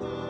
Bye.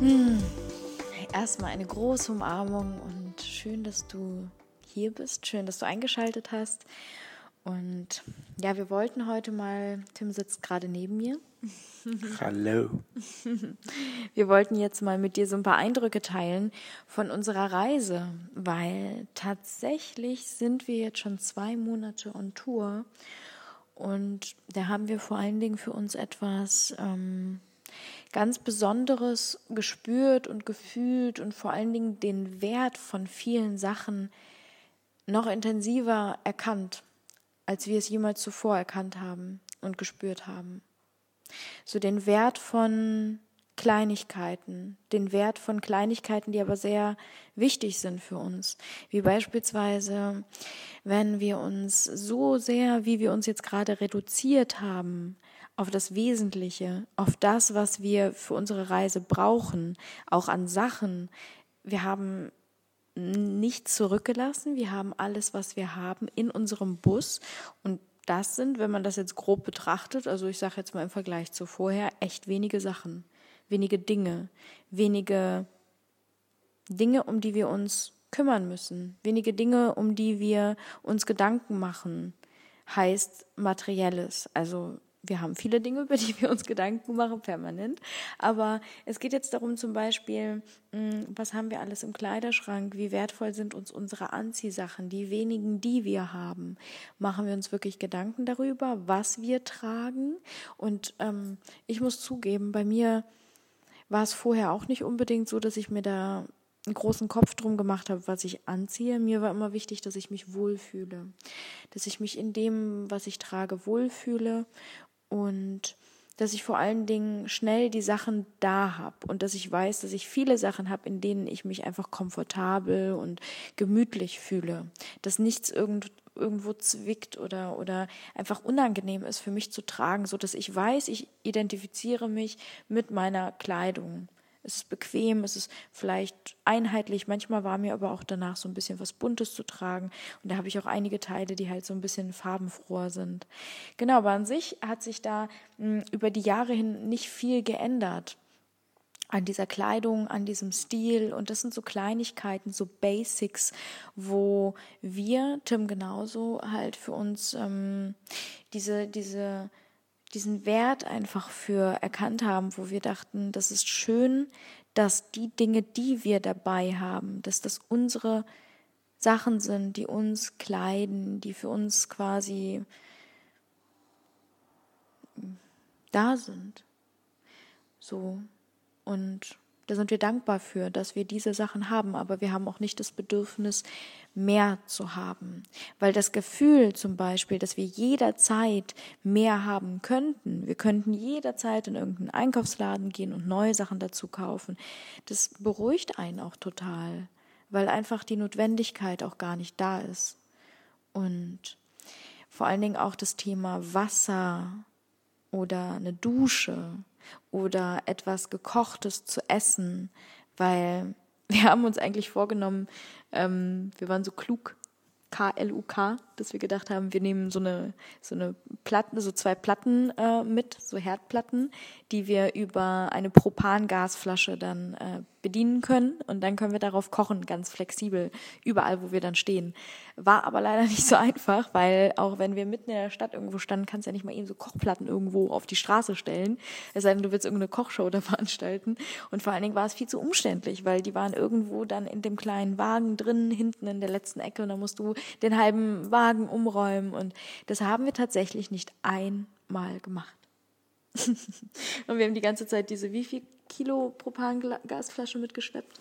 Hm. Erstmal eine große Umarmung und schön, dass du hier bist, schön, dass du eingeschaltet hast. Und ja, wir wollten heute mal, Tim sitzt gerade neben mir. Hallo. Wir wollten jetzt mal mit dir so ein paar Eindrücke teilen von unserer Reise, weil tatsächlich sind wir jetzt schon zwei Monate on Tour und da haben wir vor allen Dingen für uns etwas ähm, ganz Besonderes gespürt und gefühlt und vor allen Dingen den Wert von vielen Sachen noch intensiver erkannt, als wir es jemals zuvor erkannt haben und gespürt haben. So den Wert von Kleinigkeiten, den Wert von Kleinigkeiten, die aber sehr wichtig sind für uns. Wie beispielsweise, wenn wir uns so sehr, wie wir uns jetzt gerade reduziert haben, auf das Wesentliche, auf das, was wir für unsere Reise brauchen, auch an Sachen. Wir haben nichts zurückgelassen, wir haben alles, was wir haben, in unserem Bus. Und das sind, wenn man das jetzt grob betrachtet, also ich sage jetzt mal im Vergleich zu vorher, echt wenige Sachen, wenige Dinge, wenige Dinge, um die wir uns kümmern müssen, wenige Dinge, um die wir uns Gedanken machen, heißt materielles, also wir haben viele Dinge, über die wir uns Gedanken machen, permanent. Aber es geht jetzt darum, zum Beispiel, hm, was haben wir alles im Kleiderschrank? Wie wertvoll sind uns unsere Anziehsachen? Die wenigen, die wir haben. Machen wir uns wirklich Gedanken darüber, was wir tragen? Und ähm, ich muss zugeben, bei mir war es vorher auch nicht unbedingt so, dass ich mir da einen großen Kopf drum gemacht habe, was ich anziehe. Mir war immer wichtig, dass ich mich wohlfühle, dass ich mich in dem, was ich trage, wohlfühle und dass ich vor allen Dingen schnell die Sachen da habe und dass ich weiß, dass ich viele Sachen habe, in denen ich mich einfach komfortabel und gemütlich fühle, dass nichts irgend, irgendwo zwickt oder, oder einfach unangenehm ist für mich zu tragen, so dass ich weiß, ich identifiziere mich mit meiner Kleidung es ist bequem, es ist vielleicht einheitlich. Manchmal war mir aber auch danach so ein bisschen was Buntes zu tragen. Und da habe ich auch einige Teile, die halt so ein bisschen farbenfroher sind. Genau, aber an sich hat sich da mh, hm, über die Jahre hin nicht viel geändert an dieser Kleidung, an diesem Stil. Und das sind so Kleinigkeiten, so Basics, wo wir, Tim genauso, halt für uns ähm, diese, diese diesen Wert einfach für erkannt haben, wo wir dachten, das ist schön, dass die Dinge, die wir dabei haben, dass das unsere Sachen sind, die uns kleiden, die für uns quasi da sind. So. Und da sind wir dankbar für, dass wir diese Sachen haben, aber wir haben auch nicht das Bedürfnis, mehr zu haben. Weil das Gefühl zum Beispiel, dass wir jederzeit mehr haben könnten, wir könnten jederzeit in irgendeinen Einkaufsladen gehen und neue Sachen dazu kaufen, das beruhigt einen auch total, weil einfach die Notwendigkeit auch gar nicht da ist. Und vor allen Dingen auch das Thema Wasser oder eine Dusche oder etwas Gekochtes zu essen, weil wir haben uns eigentlich vorgenommen, ähm, wir waren so klug, K-L-U-K, dass wir gedacht haben, wir nehmen so eine, so eine Platte, so zwei Platten äh, mit, so Herdplatten, die wir über eine Propangasflasche dann äh, bedienen können. Und dann können wir darauf kochen, ganz flexibel, überall, wo wir dann stehen. War aber leider nicht so einfach, weil auch wenn wir mitten in der Stadt irgendwo standen, kannst du ja nicht mal eben so Kochplatten irgendwo auf die Straße stellen, es sei denn, du willst irgendeine Kochshow da veranstalten. Und vor allen Dingen war es viel zu umständlich, weil die waren irgendwo dann in dem kleinen Wagen drin, hinten in der letzten Ecke. Und da musst du den halben Wagen Wagen umräumen. Und das haben wir tatsächlich nicht einmal gemacht. und wir haben die ganze Zeit diese wie viel Kilo Propangasflasche mitgeschleppt?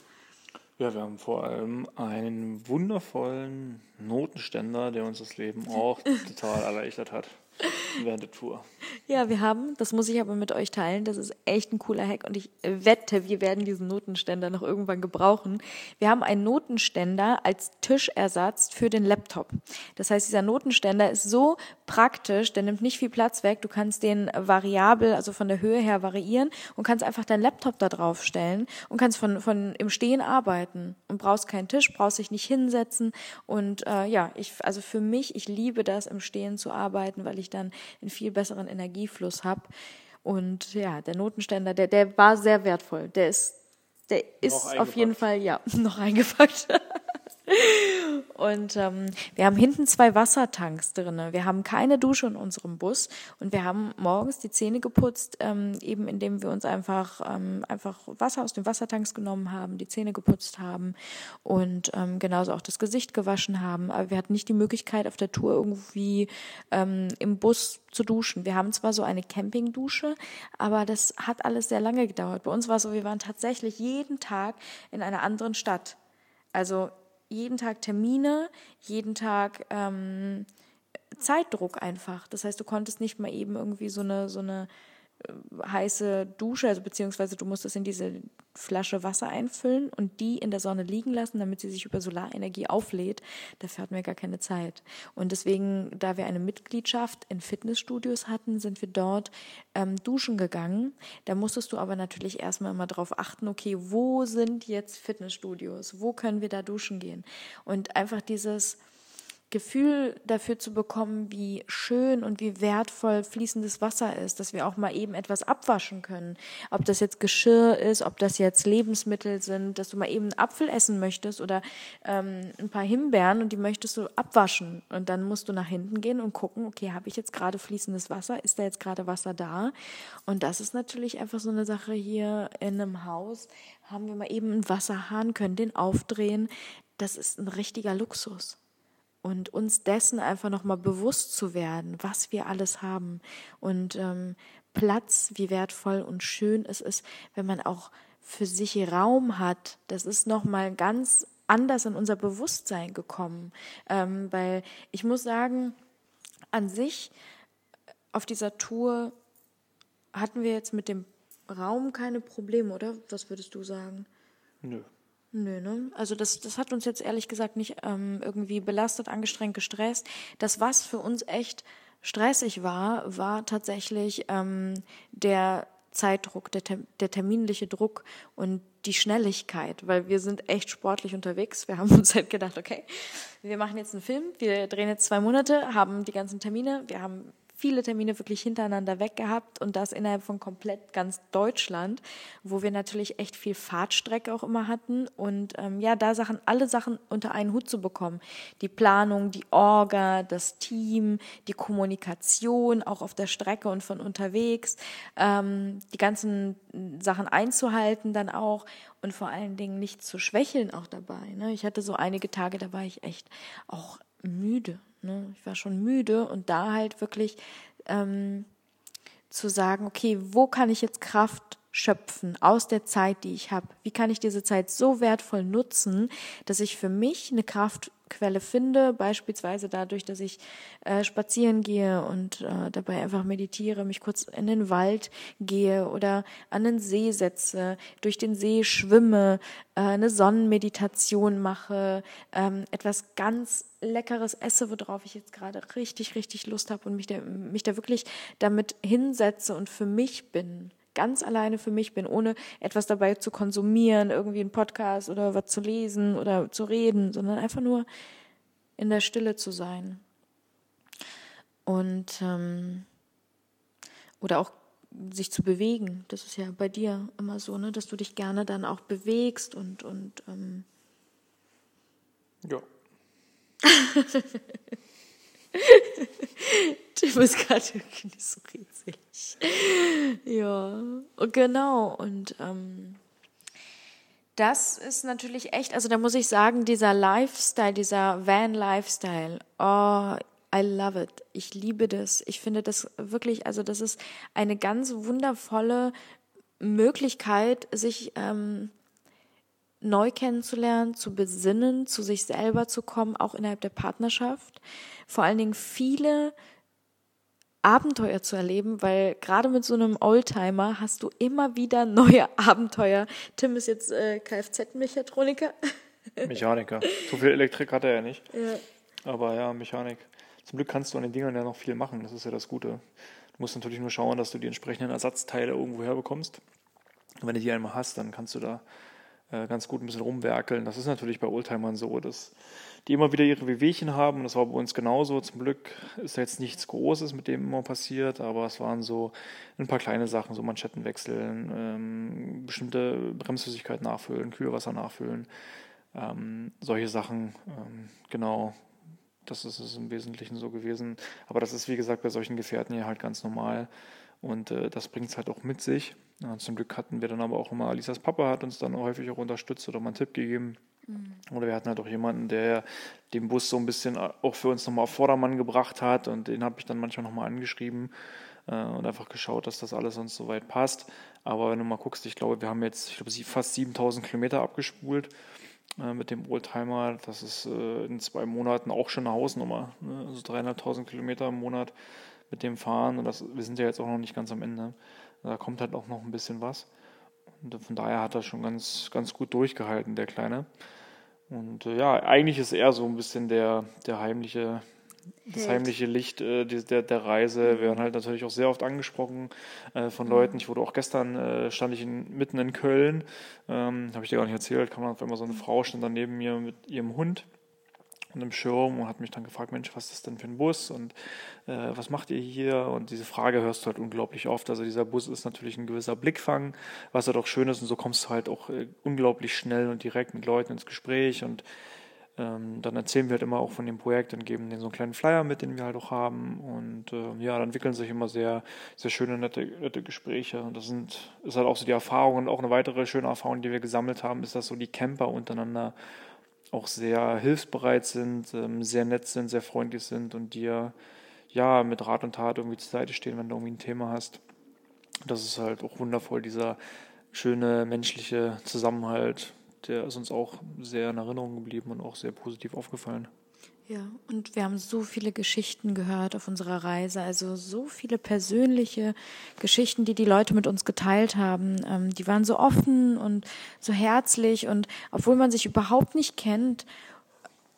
Ja, wir haben vor allem einen wundervollen Notenständer, der uns das Leben auch total erleichtert hat während der Tour. Ja, wir haben, das muss ich aber mit euch teilen, das ist echt ein cooler Hack und ich wette, wir werden diesen Notenständer noch irgendwann gebrauchen. Wir haben einen Notenständer als Tischersatz für den Laptop. Das heißt, dieser Notenständer ist so praktisch, der nimmt nicht viel Platz weg, du kannst den variabel, also von der Höhe her variieren und kannst einfach deinen Laptop da drauf stellen und kannst von, von im Stehen arbeiten und brauchst keinen Tisch, brauchst dich nicht hinsetzen und äh, ja, ich, also für mich, ich liebe das im Stehen zu arbeiten, weil ich dann einen viel besseren Energiefluss habe. Und ja, der Notenständer, der, der war sehr wertvoll. Der ist, der ist auf jeden Fall, ja, noch eingepackt. Und ähm, wir haben hinten zwei Wassertanks drinne. Wir haben keine Dusche in unserem Bus und wir haben morgens die Zähne geputzt, ähm, eben indem wir uns einfach ähm, einfach Wasser aus den Wassertanks genommen haben, die Zähne geputzt haben und ähm, genauso auch das Gesicht gewaschen haben. Aber wir hatten nicht die Möglichkeit auf der Tour irgendwie ähm, im Bus zu duschen. Wir haben zwar so eine Campingdusche, aber das hat alles sehr lange gedauert. Bei uns war es so, wir waren tatsächlich jeden Tag in einer anderen Stadt. Also jeden Tag Termine, jeden Tag ähm, Zeitdruck einfach. Das heißt, du konntest nicht mal eben irgendwie so eine, so eine heiße Dusche, also beziehungsweise du musst es in diese Flasche Wasser einfüllen und die in der Sonne liegen lassen, damit sie sich über Solarenergie auflädt. Dafür hatten wir gar keine Zeit. Und deswegen, da wir eine Mitgliedschaft in Fitnessstudios hatten, sind wir dort ähm, duschen gegangen. Da musstest du aber natürlich erstmal immer darauf achten, okay, wo sind jetzt Fitnessstudios? Wo können wir da duschen gehen? Und einfach dieses Gefühl dafür zu bekommen, wie schön und wie wertvoll fließendes Wasser ist, dass wir auch mal eben etwas abwaschen können. Ob das jetzt Geschirr ist, ob das jetzt Lebensmittel sind, dass du mal eben einen Apfel essen möchtest oder ähm, ein paar Himbeeren und die möchtest du abwaschen. Und dann musst du nach hinten gehen und gucken, okay, habe ich jetzt gerade fließendes Wasser? Ist da jetzt gerade Wasser da? Und das ist natürlich einfach so eine Sache hier in einem Haus. Haben wir mal eben einen Wasserhahn, können den aufdrehen. Das ist ein richtiger Luxus und uns dessen einfach nochmal bewusst zu werden, was wir alles haben und ähm, Platz, wie wertvoll und schön es ist, wenn man auch für sich Raum hat. Das ist nochmal ganz anders in unser Bewusstsein gekommen, ähm, weil ich muss sagen, an sich auf dieser Tour hatten wir jetzt mit dem Raum keine Probleme, oder? Was würdest du sagen? Nö. Nö, ne? Also das, das hat uns jetzt ehrlich gesagt nicht ähm, irgendwie belastet, angestrengt, gestresst. Das, was für uns echt stressig war, war tatsächlich ähm, der Zeitdruck, der, der terminliche Druck und die Schnelligkeit, weil wir sind echt sportlich unterwegs. Wir haben uns halt gedacht, okay, wir machen jetzt einen Film, wir drehen jetzt zwei Monate, haben die ganzen Termine, wir haben viele Termine wirklich hintereinander weg gehabt und das innerhalb von komplett ganz Deutschland, wo wir natürlich echt viel Fahrtstrecke auch immer hatten und ähm, ja, da Sachen, alle Sachen unter einen Hut zu bekommen. Die Planung, die Orga, das Team, die Kommunikation auch auf der Strecke und von unterwegs, ähm, die ganzen Sachen einzuhalten dann auch und vor allen Dingen nicht zu schwächeln auch dabei. Ne? Ich hatte so einige Tage, da war ich echt auch müde. Ne? Ich war schon müde und da halt wirklich ähm, zu sagen, okay, wo kann ich jetzt Kraft schöpfen aus der Zeit, die ich habe? Wie kann ich diese Zeit so wertvoll nutzen, dass ich für mich eine Kraft Quelle finde, beispielsweise dadurch, dass ich äh, spazieren gehe und äh, dabei einfach meditiere, mich kurz in den Wald gehe oder an den See setze, durch den See schwimme, äh, eine Sonnenmeditation mache, ähm, etwas ganz Leckeres esse, worauf ich jetzt gerade richtig, richtig Lust habe und mich da, mich da wirklich damit hinsetze und für mich bin ganz alleine für mich bin, ohne etwas dabei zu konsumieren, irgendwie einen Podcast oder was zu lesen oder zu reden, sondern einfach nur in der Stille zu sein. Und ähm, oder auch sich zu bewegen. Das ist ja bei dir immer so, ne, dass du dich gerne dann auch bewegst und und ähm ja. Tim ist gerade irgendwie so riesig. Ja, genau. Und ähm, das ist natürlich echt, also da muss ich sagen, dieser Lifestyle, dieser Van-Lifestyle, oh, I love it. Ich liebe das. Ich finde das wirklich, also das ist eine ganz wundervolle Möglichkeit, sich ähm, neu kennenzulernen, zu besinnen, zu sich selber zu kommen, auch innerhalb der Partnerschaft. Vor allen Dingen viele Abenteuer zu erleben, weil gerade mit so einem Oldtimer hast du immer wieder neue Abenteuer. Tim ist jetzt äh, Kfz-Mechatroniker. Mechaniker. So viel Elektrik hat er ja nicht. Ja. Aber ja, Mechanik. Zum Glück kannst du an den Dingern ja noch viel machen. Das ist ja das Gute. Du musst natürlich nur schauen, dass du die entsprechenden Ersatzteile irgendwo herbekommst. Und wenn du die einmal hast, dann kannst du da äh, ganz gut ein bisschen rumwerkeln. Das ist natürlich bei Oldtimern so, dass die immer wieder ihre Wehwehchen haben. Das war bei uns genauso. Zum Glück ist da jetzt nichts Großes mit dem immer passiert, aber es waren so ein paar kleine Sachen, so Manschetten wechseln, ähm, bestimmte Bremsflüssigkeit nachfüllen, Kühlwasser nachfüllen, ähm, solche Sachen. Ähm, genau, das ist es im Wesentlichen so gewesen. Aber das ist, wie gesagt, bei solchen Gefährten ja halt ganz normal. Und äh, das bringt es halt auch mit sich. Ja, zum Glück hatten wir dann aber auch immer, Alisas Papa hat uns dann häufig auch unterstützt oder mal einen Tipp gegeben. Mhm. Oder wir hatten halt auch jemanden, der den Bus so ein bisschen auch für uns nochmal auf Vordermann gebracht hat und den habe ich dann manchmal nochmal angeschrieben äh, und einfach geschaut, dass das alles uns soweit passt. Aber wenn du mal guckst, ich glaube, wir haben jetzt, ich glaube, fast 7000 Kilometer abgespult äh, mit dem Oldtimer. Das ist äh, in zwei Monaten auch schon eine Hausnummer. Ne? Also dreieinhalbtausend Kilometer im Monat mit dem Fahren und das, wir sind ja jetzt auch noch nicht ganz am Ende. Da kommt halt auch noch ein bisschen was. Und von daher hat er schon ganz, ganz gut durchgehalten, der Kleine. Und äh, ja, eigentlich ist er so ein bisschen der, der heimliche, das heimliche Licht äh, der, der Reise. Wir werden halt natürlich auch sehr oft angesprochen äh, von Leuten. Ich wurde auch gestern, äh, stand ich in, mitten in Köln, ähm, habe ich dir gar nicht erzählt, kam dann auf einmal so eine Frau, stand dann neben mir mit ihrem Hund und im Schirm und hat mich dann gefragt, Mensch, was ist das denn für ein Bus und äh, was macht ihr hier? Und diese Frage hörst du halt unglaublich oft. Also dieser Bus ist natürlich ein gewisser Blickfang, was halt auch schön ist und so kommst du halt auch äh, unglaublich schnell und direkt mit Leuten ins Gespräch und ähm, dann erzählen wir halt immer auch von dem Projekt und geben denen so einen kleinen Flyer mit, den wir halt auch haben und äh, ja, dann entwickeln sich immer sehr, sehr schöne, nette, nette Gespräche und das sind, ist halt auch so die Erfahrung und auch eine weitere schöne Erfahrung, die wir gesammelt haben, ist, dass so die Camper untereinander auch sehr hilfsbereit sind, ähm, sehr nett sind, sehr freundlich sind und dir ja mit Rat und Tat irgendwie zur Seite stehen, wenn du irgendwie ein Thema hast. Das ist halt auch wundervoll, dieser schöne menschliche Zusammenhalt, der ist uns auch sehr in Erinnerung geblieben und auch sehr positiv aufgefallen. Ja, und wir haben so viele Geschichten gehört auf unserer Reise, also so viele persönliche Geschichten, die die Leute mit uns geteilt haben. Ähm, die waren so offen und so herzlich und obwohl man sich überhaupt nicht kennt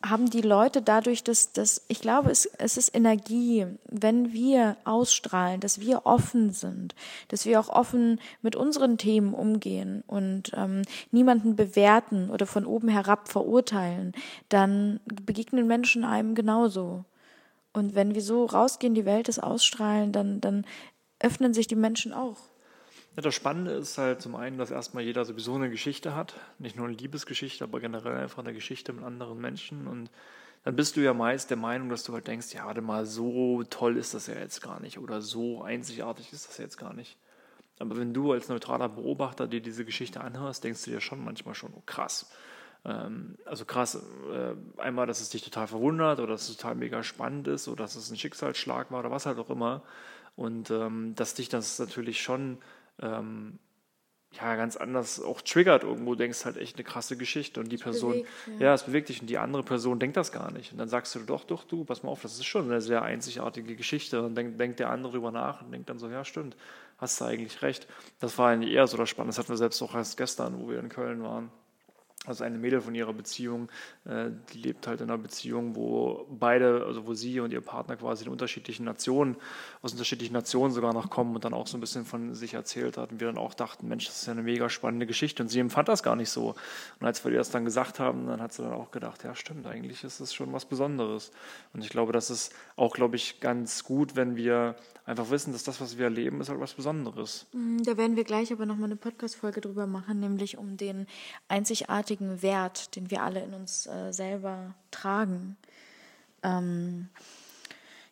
haben die Leute dadurch, dass, dass ich glaube, es, es ist Energie, wenn wir ausstrahlen, dass wir offen sind, dass wir auch offen mit unseren Themen umgehen und ähm, niemanden bewerten oder von oben herab verurteilen, dann begegnen Menschen einem genauso. Und wenn wir so rausgehen, die Welt ist ausstrahlen, dann, dann öffnen sich die Menschen auch. Ja, das Spannende ist halt zum einen, dass erstmal jeder sowieso eine Geschichte hat. Nicht nur eine Liebesgeschichte, aber generell einfach eine Geschichte mit anderen Menschen. Und dann bist du ja meist der Meinung, dass du halt denkst, ja, warte mal, so toll ist das ja jetzt gar nicht oder so einzigartig ist das jetzt gar nicht. Aber wenn du als neutraler Beobachter dir diese Geschichte anhörst, denkst du dir schon manchmal schon, oh krass. Ähm, also krass, äh, einmal, dass es dich total verwundert oder dass es total mega spannend ist oder dass es ein Schicksalsschlag war oder was halt auch immer. Und ähm, dass dich das natürlich schon ähm, ja, ganz anders auch triggert irgendwo, denkst halt echt eine krasse Geschichte und die Person, bewegt, ja. ja, es bewegt dich und die andere Person denkt das gar nicht. Und dann sagst du doch, doch, du, pass mal auf, das ist schon eine sehr einzigartige Geschichte. Und dann denkt der andere drüber nach und denkt dann so, ja, stimmt, hast du eigentlich recht. Das war eigentlich eher so das Spannende. Das hatten wir selbst auch erst gestern, wo wir in Köln waren also eine Mädel von ihrer Beziehung, äh, die lebt halt in einer Beziehung, wo beide, also wo sie und ihr Partner quasi in unterschiedlichen Nationen, aus unterschiedlichen Nationen sogar noch kommen und dann auch so ein bisschen von sich erzählt hat. Und wir dann auch dachten, Mensch, das ist ja eine mega spannende Geschichte. Und sie empfand das gar nicht so. Und als wir ihr das dann gesagt haben, dann hat sie dann auch gedacht, ja stimmt, eigentlich ist das schon was Besonderes. Und ich glaube, das ist auch, glaube ich, ganz gut, wenn wir einfach wissen, dass das, was wir erleben, ist halt was Besonderes. Mhm, da werden wir gleich aber nochmal eine Podcast-Folge drüber machen, nämlich um den einzigartigen Wert, den wir alle in uns äh, selber tragen. Ähm,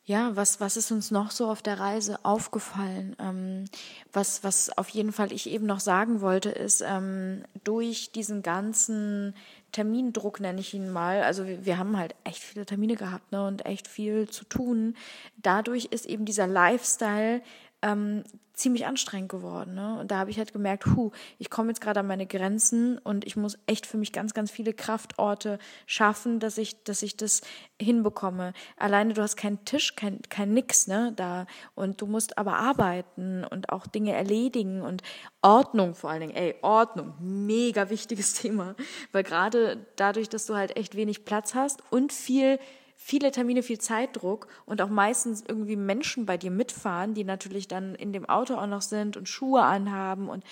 Ja, was, was ist uns noch so auf der Reise aufgefallen? Ähm, was, was auf jeden Fall ich eben noch sagen wollte, ist, ähm, durch diesen ganzen Termindruck, nenne ich ihn mal, also wir, wir haben halt echt viele Termine gehabt ne, und echt viel zu tun. Dadurch ist eben dieser Lifestyle ähm, ziemlich anstrengend geworden. Ne? Und da habe ich halt gemerkt, hu, ich komme jetzt gerade an meine Grenzen und ich muss echt für mich ganz, ganz viele Kraftorte schaffen, dass ich, dass ich das hinbekomme. Alleine du hast keinen Tisch, kein, kein Nix, ne, da. Und du musst aber arbeiten und auch Dinge erledigen und Ordnung vor allen Dingen. Ey, Ordnung, mega wichtiges Thema. Weil gerade dadurch, dass du halt echt wenig Platz hast und viel viele Termine, viel Zeitdruck und auch meistens irgendwie Menschen bei dir mitfahren, die natürlich dann in dem Auto auch noch sind und Schuhe anhaben und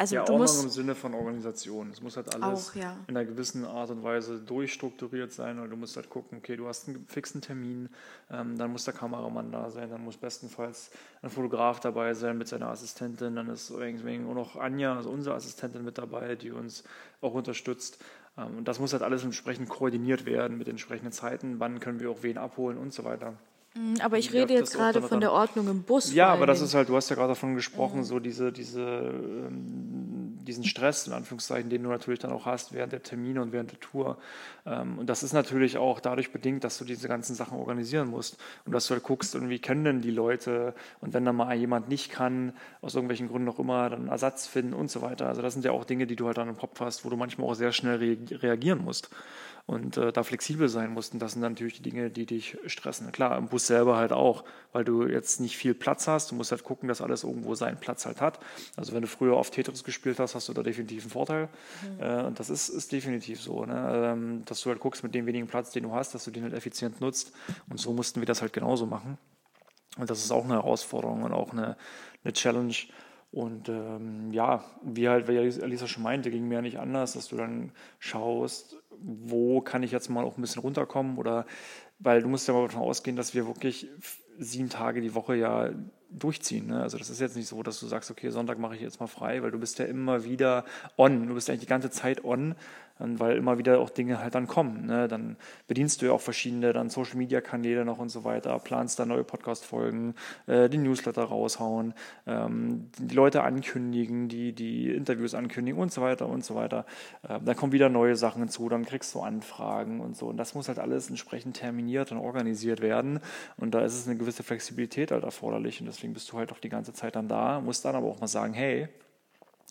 also ja, du Ordnung musst im Sinne von Organisation. Es muss halt alles auch, ja. in einer gewissen Art und Weise durchstrukturiert sein und du musst halt gucken, okay, du hast einen fixen Termin, ähm, dann muss der Kameramann da sein, dann muss bestenfalls ein Fotograf dabei sein mit seiner Assistentin, dann ist irgendwie auch noch Anja, also unsere Assistentin mit dabei, die uns auch unterstützt. Ähm, und das muss halt alles entsprechend koordiniert werden mit entsprechenden Zeiten, wann können wir auch wen abholen und so weiter. Mhm, aber ich rede jetzt gerade von der Ordnung im Bus. Ja, aber das ist halt, du hast ja gerade davon gesprochen, mhm. so diese, diese, ähm, diesen Stress, in Anführungszeichen, den du natürlich dann auch hast während der Termine und während der Tour. Ähm, und das ist natürlich auch dadurch bedingt, dass du diese ganzen Sachen organisieren musst und dass du halt guckst, irgendwie können denn die Leute und wenn dann mal jemand nicht kann, aus irgendwelchen Gründen auch immer, dann Ersatz finden und so weiter. Also das sind ja auch Dinge, die du halt dann im Kopf hast, wo du manchmal auch sehr schnell reagieren musst und äh, da flexibel sein mussten. Das sind dann natürlich die Dinge, die dich stressen. Klar, im Bus selber halt auch, weil du jetzt nicht viel Platz hast. Du musst halt gucken, dass alles irgendwo seinen Platz halt hat. Also wenn du früher oft Tetris gespielt hast, hast du da definitiv einen Vorteil. Mhm. Äh, und das ist, ist definitiv so, ne? ähm, dass du halt guckst mit dem wenigen Platz, den du hast, dass du den halt effizient nutzt. Und so mussten wir das halt genauso machen. Und das ist auch eine Herausforderung und auch eine, eine Challenge. Und ähm, ja, wie halt, wie Alisa schon meinte, ging mir ja nicht anders, dass du dann schaust, wo kann ich jetzt mal auch ein bisschen runterkommen? Oder weil du musst ja mal davon ausgehen, dass wir wirklich sieben Tage die Woche ja durchziehen. Ne? Also das ist jetzt nicht so, dass du sagst, okay, Sonntag mache ich jetzt mal frei, weil du bist ja immer wieder on. Du bist eigentlich die ganze Zeit on weil immer wieder auch Dinge halt dann kommen. Ne? Dann bedienst du ja auch verschiedene dann Social Media Kanäle noch und so weiter, planst da neue Podcast-Folgen, äh, die Newsletter raushauen, ähm, die Leute ankündigen, die, die Interviews ankündigen und so weiter und so weiter. Äh, dann kommen wieder neue Sachen hinzu, dann kriegst du Anfragen und so. Und das muss halt alles entsprechend terminiert und organisiert werden. Und da ist es eine gewisse Flexibilität halt erforderlich. Und deswegen bist du halt auch die ganze Zeit dann da, musst dann aber auch mal sagen, hey,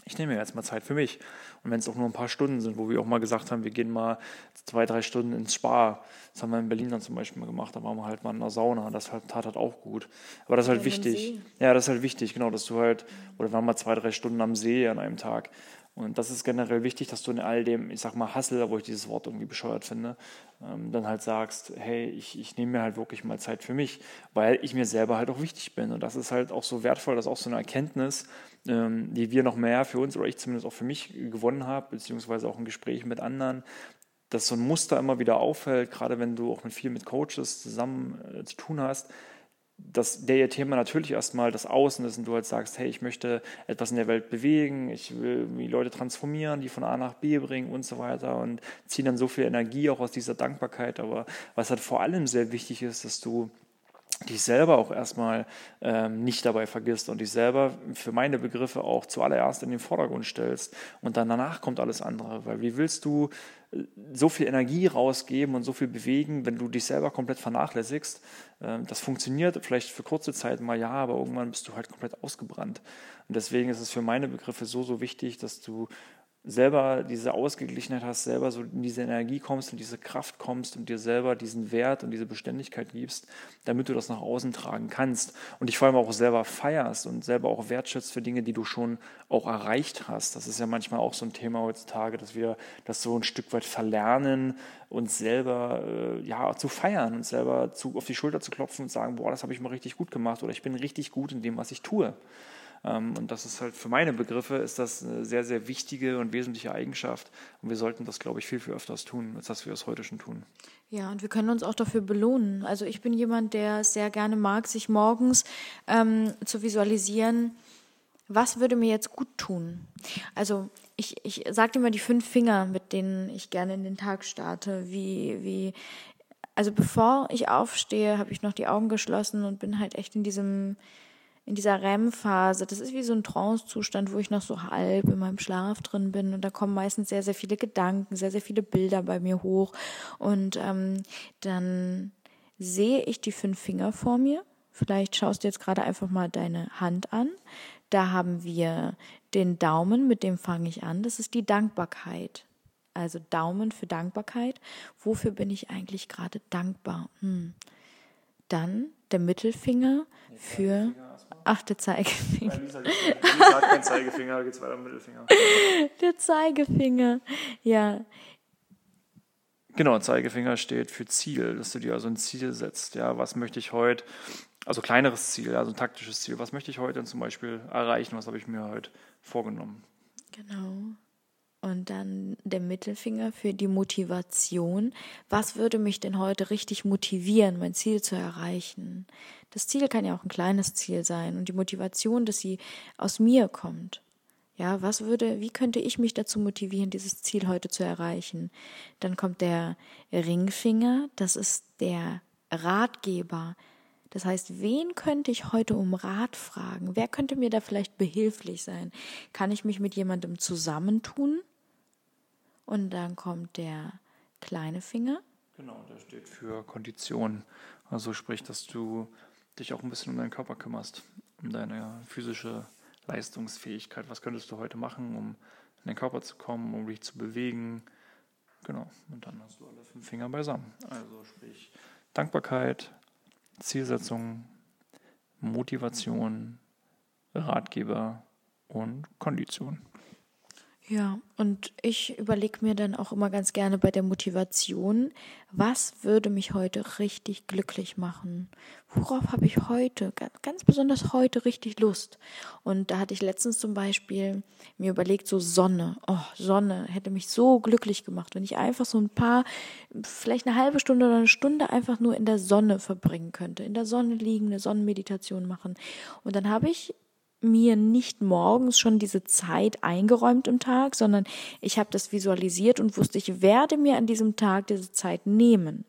ich nehme mir jetzt mal Zeit für mich. Und wenn es auch nur ein paar Stunden sind, wo wir auch mal gesagt haben, wir gehen mal zwei, drei Stunden ins Spa. Das haben wir in Berlin dann zum Beispiel mal gemacht. Da waren wir halt mal in der Sauna. Das halt, tat halt auch gut. Aber das ist halt wichtig. Ja, das ist halt wichtig, genau, dass du halt, oder wir waren mal zwei, drei Stunden am See an einem Tag. Und das ist generell wichtig, dass du in all dem, ich sag mal, Hassel, wo ich dieses Wort irgendwie bescheuert finde, ähm, dann halt sagst, hey, ich, ich nehme mir halt wirklich mal Zeit für mich, weil ich mir selber halt auch wichtig bin. Und das ist halt auch so wertvoll, das ist auch so eine Erkenntnis, ähm, die wir noch mehr für uns oder ich zumindest auch für mich gewonnen habe, beziehungsweise auch in Gesprächen mit anderen, dass so ein Muster immer wieder auffällt, gerade wenn du auch mit viel mit Coaches zusammen äh, zu tun hast, dass der ihr Thema natürlich erstmal das Außen ist und du halt sagst, hey, ich möchte etwas in der Welt bewegen, ich will die Leute transformieren, die von A nach B bringen und so weiter und ziehen dann so viel Energie auch aus dieser Dankbarkeit. Aber was halt vor allem sehr wichtig ist, dass du dich selber auch erstmal ähm, nicht dabei vergisst und dich selber für meine Begriffe auch zuallererst in den Vordergrund stellst und dann danach kommt alles andere. Weil wie willst du äh, so viel Energie rausgeben und so viel bewegen, wenn du dich selber komplett vernachlässigst? Ähm, das funktioniert vielleicht für kurze Zeit mal ja, aber irgendwann bist du halt komplett ausgebrannt. Und deswegen ist es für meine Begriffe so, so wichtig, dass du selber diese Ausgeglichenheit hast, selber so in diese Energie kommst und diese Kraft kommst und dir selber diesen Wert und diese Beständigkeit gibst, damit du das nach außen tragen kannst und dich vor allem auch selber feierst und selber auch wertschätzt für Dinge, die du schon auch erreicht hast. Das ist ja manchmal auch so ein Thema heutzutage, dass wir das so ein Stück weit verlernen, uns selber äh, ja zu feiern und selber zu, auf die Schulter zu klopfen und sagen, boah, das habe ich mal richtig gut gemacht oder ich bin richtig gut in dem, was ich tue. Ähm, und das ist halt für meine Begriffe ist das eine sehr, sehr wichtige und wesentliche Eigenschaft. Und wir sollten das, glaube ich, viel, viel öfters tun, als dass wir es heute schon tun. Ja, und wir können uns auch dafür belohnen. Also ich bin jemand, der sehr gerne mag, sich morgens ähm, zu visualisieren, was würde mir jetzt gut tun? Also ich, ich sage immer die fünf Finger, mit denen ich gerne in den Tag starte, wie, wie also bevor ich aufstehe, habe ich noch die Augen geschlossen und bin halt echt in diesem, in dieser REM-Phase. Das ist wie so ein Trance-Zustand, wo ich noch so halb in meinem Schlaf drin bin. Und da kommen meistens sehr, sehr viele Gedanken, sehr, sehr viele Bilder bei mir hoch. Und ähm, dann sehe ich die fünf Finger vor mir. Vielleicht schaust du jetzt gerade einfach mal deine Hand an. Da haben wir den Daumen, mit dem fange ich an. Das ist die Dankbarkeit. Also Daumen für Dankbarkeit. Wofür bin ich eigentlich gerade dankbar? Hm. Dann der Mittelfinger für. Ach, der Zeigefinger. Lisa, Lisa hat keinen Zeigefinger, geht's weiter Mittelfinger. Der Zeigefinger, ja. Genau, Zeigefinger steht für Ziel, dass du dir also ein Ziel setzt. Ja, was möchte ich heute, also kleineres Ziel, also ein taktisches Ziel, was möchte ich heute zum Beispiel erreichen, was habe ich mir heute vorgenommen. Genau. Und dann der Mittelfinger für die Motivation. Was würde mich denn heute richtig motivieren, mein Ziel zu erreichen? Das Ziel kann ja auch ein kleines Ziel sein und die Motivation, dass sie aus mir kommt. Ja, was würde, wie könnte ich mich dazu motivieren, dieses Ziel heute zu erreichen? Dann kommt der Ringfinger, das ist der Ratgeber. Das heißt, wen könnte ich heute um Rat fragen? Wer könnte mir da vielleicht behilflich sein? Kann ich mich mit jemandem zusammentun? Und dann kommt der kleine Finger. Genau, der steht für Kondition. Also sprich, dass du dich auch ein bisschen um deinen Körper kümmerst, um deine physische Leistungsfähigkeit. Was könntest du heute machen, um in den Körper zu kommen, um dich zu bewegen? Genau, und dann hast du alle fünf Finger beisammen. Also sprich Dankbarkeit, Zielsetzung, Motivation, Ratgeber und Kondition. Ja, und ich überlege mir dann auch immer ganz gerne bei der Motivation, was würde mich heute richtig glücklich machen? Worauf habe ich heute, ganz besonders heute, richtig Lust? Und da hatte ich letztens zum Beispiel mir überlegt, so Sonne. Oh, Sonne hätte mich so glücklich gemacht, wenn ich einfach so ein paar, vielleicht eine halbe Stunde oder eine Stunde einfach nur in der Sonne verbringen könnte. In der Sonne liegen, eine Sonnenmeditation machen. Und dann habe ich mir nicht morgens schon diese Zeit eingeräumt im Tag, sondern ich habe das visualisiert und wusste, ich werde mir an diesem Tag diese Zeit nehmen.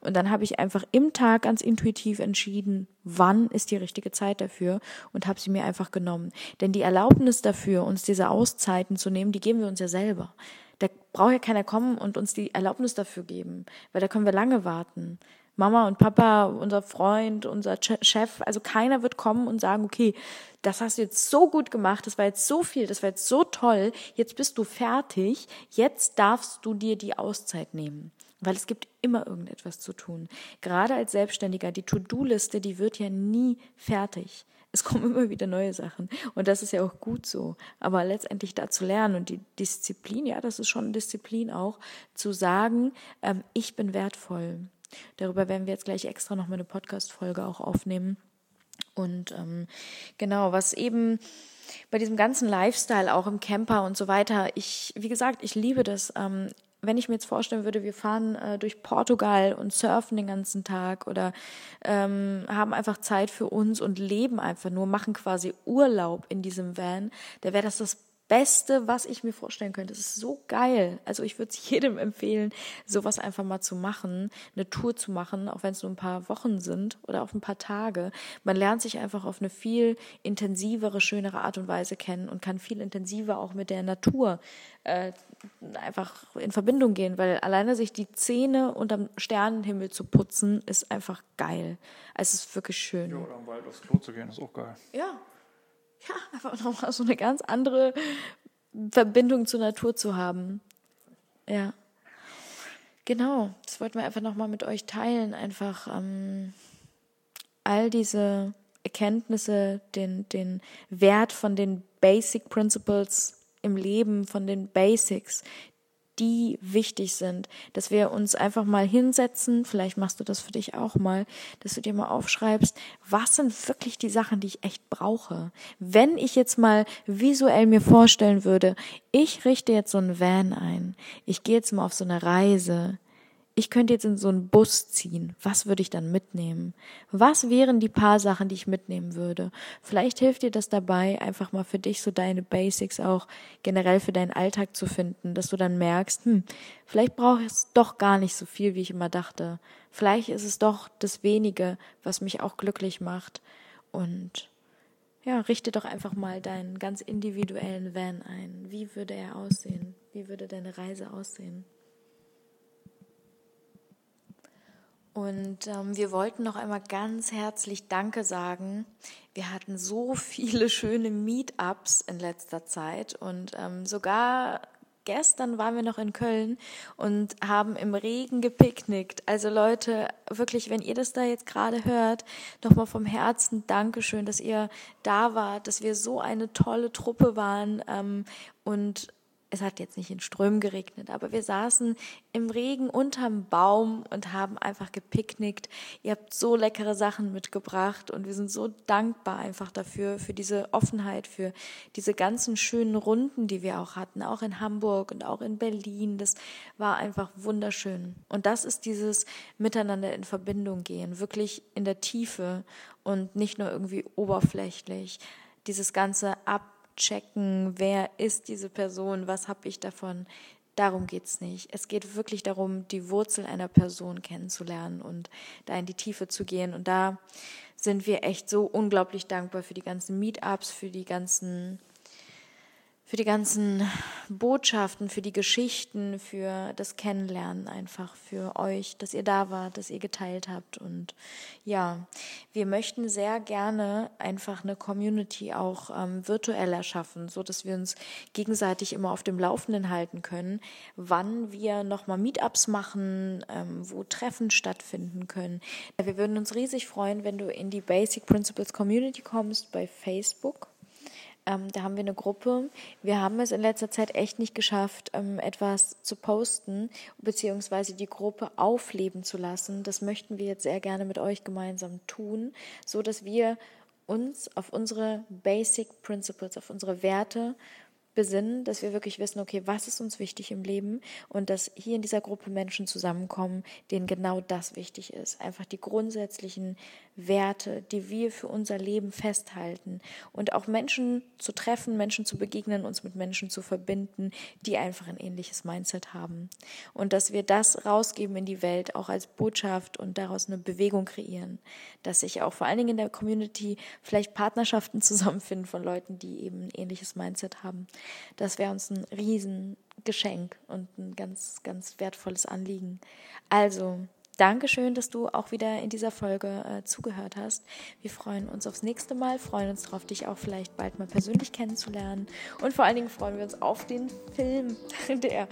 Und dann habe ich einfach im Tag ganz intuitiv entschieden, wann ist die richtige Zeit dafür und habe sie mir einfach genommen. Denn die Erlaubnis dafür, uns diese Auszeiten zu nehmen, die geben wir uns ja selber. Da braucht ja keiner kommen und uns die Erlaubnis dafür geben, weil da können wir lange warten. Mama und Papa, unser Freund, unser Chef, also keiner wird kommen und sagen, okay, das hast du jetzt so gut gemacht, das war jetzt so viel, das war jetzt so toll, jetzt bist du fertig, jetzt darfst du dir die Auszeit nehmen. Weil es gibt immer irgendetwas zu tun. Gerade als Selbstständiger, die To-Do-Liste, die wird ja nie fertig. Es kommen immer wieder neue Sachen. Und das ist ja auch gut so. Aber letztendlich da zu lernen und die Disziplin, ja, das ist schon Disziplin auch, zu sagen, ähm, ich bin wertvoll. Darüber werden wir jetzt gleich extra noch mal eine Podcast-Folge auch aufnehmen. Und ähm, genau, was eben bei diesem ganzen Lifestyle, auch im Camper und so weiter, ich, wie gesagt, ich liebe das. Ähm, wenn ich mir jetzt vorstellen würde, wir fahren äh, durch Portugal und surfen den ganzen Tag oder ähm, haben einfach Zeit für uns und leben einfach nur, machen quasi Urlaub in diesem Van, da wäre das das Beste, was ich mir vorstellen könnte. Es ist so geil. Also ich würde es jedem empfehlen, sowas einfach mal zu machen, eine Tour zu machen, auch wenn es nur ein paar Wochen sind oder auf ein paar Tage. Man lernt sich einfach auf eine viel intensivere, schönere Art und Weise kennen und kann viel intensiver auch mit der Natur äh, einfach in Verbindung gehen, weil alleine sich die Zähne unterm Sternenhimmel zu putzen, ist einfach geil. Also es ist wirklich schön. Ja, oder im Wald aufs Klo zu gehen, ist auch geil. Ja, ja, einfach nochmal so eine ganz andere Verbindung zur Natur zu haben. Ja. Genau, das wollten wir einfach nochmal mit euch teilen. Einfach ähm, all diese Erkenntnisse, den, den Wert von den Basic Principles im Leben, von den Basics, die wichtig sind, dass wir uns einfach mal hinsetzen, vielleicht machst du das für dich auch mal, dass du dir mal aufschreibst, was sind wirklich die Sachen, die ich echt brauche. Wenn ich jetzt mal visuell mir vorstellen würde, ich richte jetzt so ein Van ein, ich gehe jetzt mal auf so eine Reise, ich könnte jetzt in so einen Bus ziehen. Was würde ich dann mitnehmen? Was wären die paar Sachen, die ich mitnehmen würde? Vielleicht hilft dir das dabei, einfach mal für dich so deine Basics auch generell für deinen Alltag zu finden, dass du dann merkst, hm, vielleicht brauche ich es doch gar nicht so viel, wie ich immer dachte. Vielleicht ist es doch das wenige, was mich auch glücklich macht. Und ja, richte doch einfach mal deinen ganz individuellen Van ein. Wie würde er aussehen? Wie würde deine Reise aussehen? Und ähm, wir wollten noch einmal ganz herzlich Danke sagen. Wir hatten so viele schöne Meetups in letzter Zeit und ähm, sogar gestern waren wir noch in Köln und haben im Regen gepicknickt. Also Leute, wirklich, wenn ihr das da jetzt gerade hört, nochmal vom Herzen Dankeschön, dass ihr da wart, dass wir so eine tolle Truppe waren ähm, und es hat jetzt nicht in Strömen geregnet, aber wir saßen im Regen unterm Baum und haben einfach gepicknickt. Ihr habt so leckere Sachen mitgebracht und wir sind so dankbar einfach dafür, für diese Offenheit, für diese ganzen schönen Runden, die wir auch hatten, auch in Hamburg und auch in Berlin. Das war einfach wunderschön. Und das ist dieses Miteinander in Verbindung gehen, wirklich in der Tiefe und nicht nur irgendwie oberflächlich. Dieses ganze Ab checken, wer ist diese Person, was habe ich davon. Darum geht es nicht. Es geht wirklich darum, die Wurzel einer Person kennenzulernen und da in die Tiefe zu gehen. Und da sind wir echt so unglaublich dankbar für die ganzen Meetups, für die ganzen für die ganzen Botschaften, für die Geschichten, für das Kennenlernen einfach, für euch, dass ihr da wart, dass ihr geteilt habt. Und ja, wir möchten sehr gerne einfach eine Community auch ähm, virtuell erschaffen, so dass wir uns gegenseitig immer auf dem Laufenden halten können, wann wir nochmal Meetups machen, ähm, wo Treffen stattfinden können. Wir würden uns riesig freuen, wenn du in die Basic Principles Community kommst bei Facebook ähm, da haben wir eine Gruppe. Wir haben es in letzter Zeit echt nicht geschafft, ähm, etwas zu posten, beziehungsweise die Gruppe aufleben zu lassen. Das möchten wir jetzt sehr gerne mit euch gemeinsam tun, so dass wir uns auf unsere Basic Principles, auf unsere Werte besinnen, dass wir wirklich wissen, okay, was ist uns wichtig im Leben und dass hier in dieser Gruppe Menschen zusammenkommen, denen genau das wichtig ist. Einfach die grundsätzlichen Werte, die wir für unser Leben festhalten und auch Menschen zu treffen, Menschen zu begegnen, uns mit Menschen zu verbinden, die einfach ein ähnliches Mindset haben und dass wir das rausgeben in die Welt auch als Botschaft und daraus eine Bewegung kreieren, dass sich auch vor allen Dingen in der Community vielleicht Partnerschaften zusammenfinden von Leuten, die eben ein ähnliches Mindset haben. Das wäre uns ein Riesengeschenk und ein ganz, ganz wertvolles Anliegen. Also, Dankeschön, dass du auch wieder in dieser Folge äh, zugehört hast. Wir freuen uns aufs nächste Mal, freuen uns darauf, dich auch vielleicht bald mal persönlich kennenzulernen. Und vor allen Dingen freuen wir uns auf den Film, der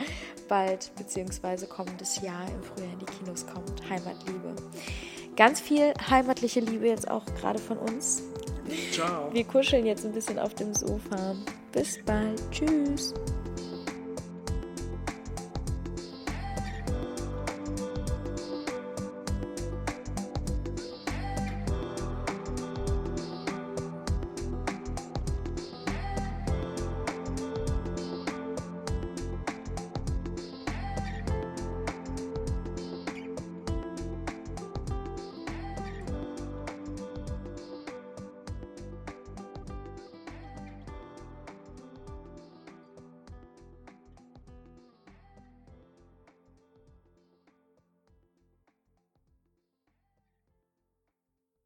bald bzw. kommendes Jahr im Frühjahr in die Kinos kommt. Heimatliebe. Ganz viel heimatliche Liebe jetzt auch gerade von uns. Ciao. Wir kuscheln jetzt ein bisschen auf dem Sofa. Bis bald. Tschüss.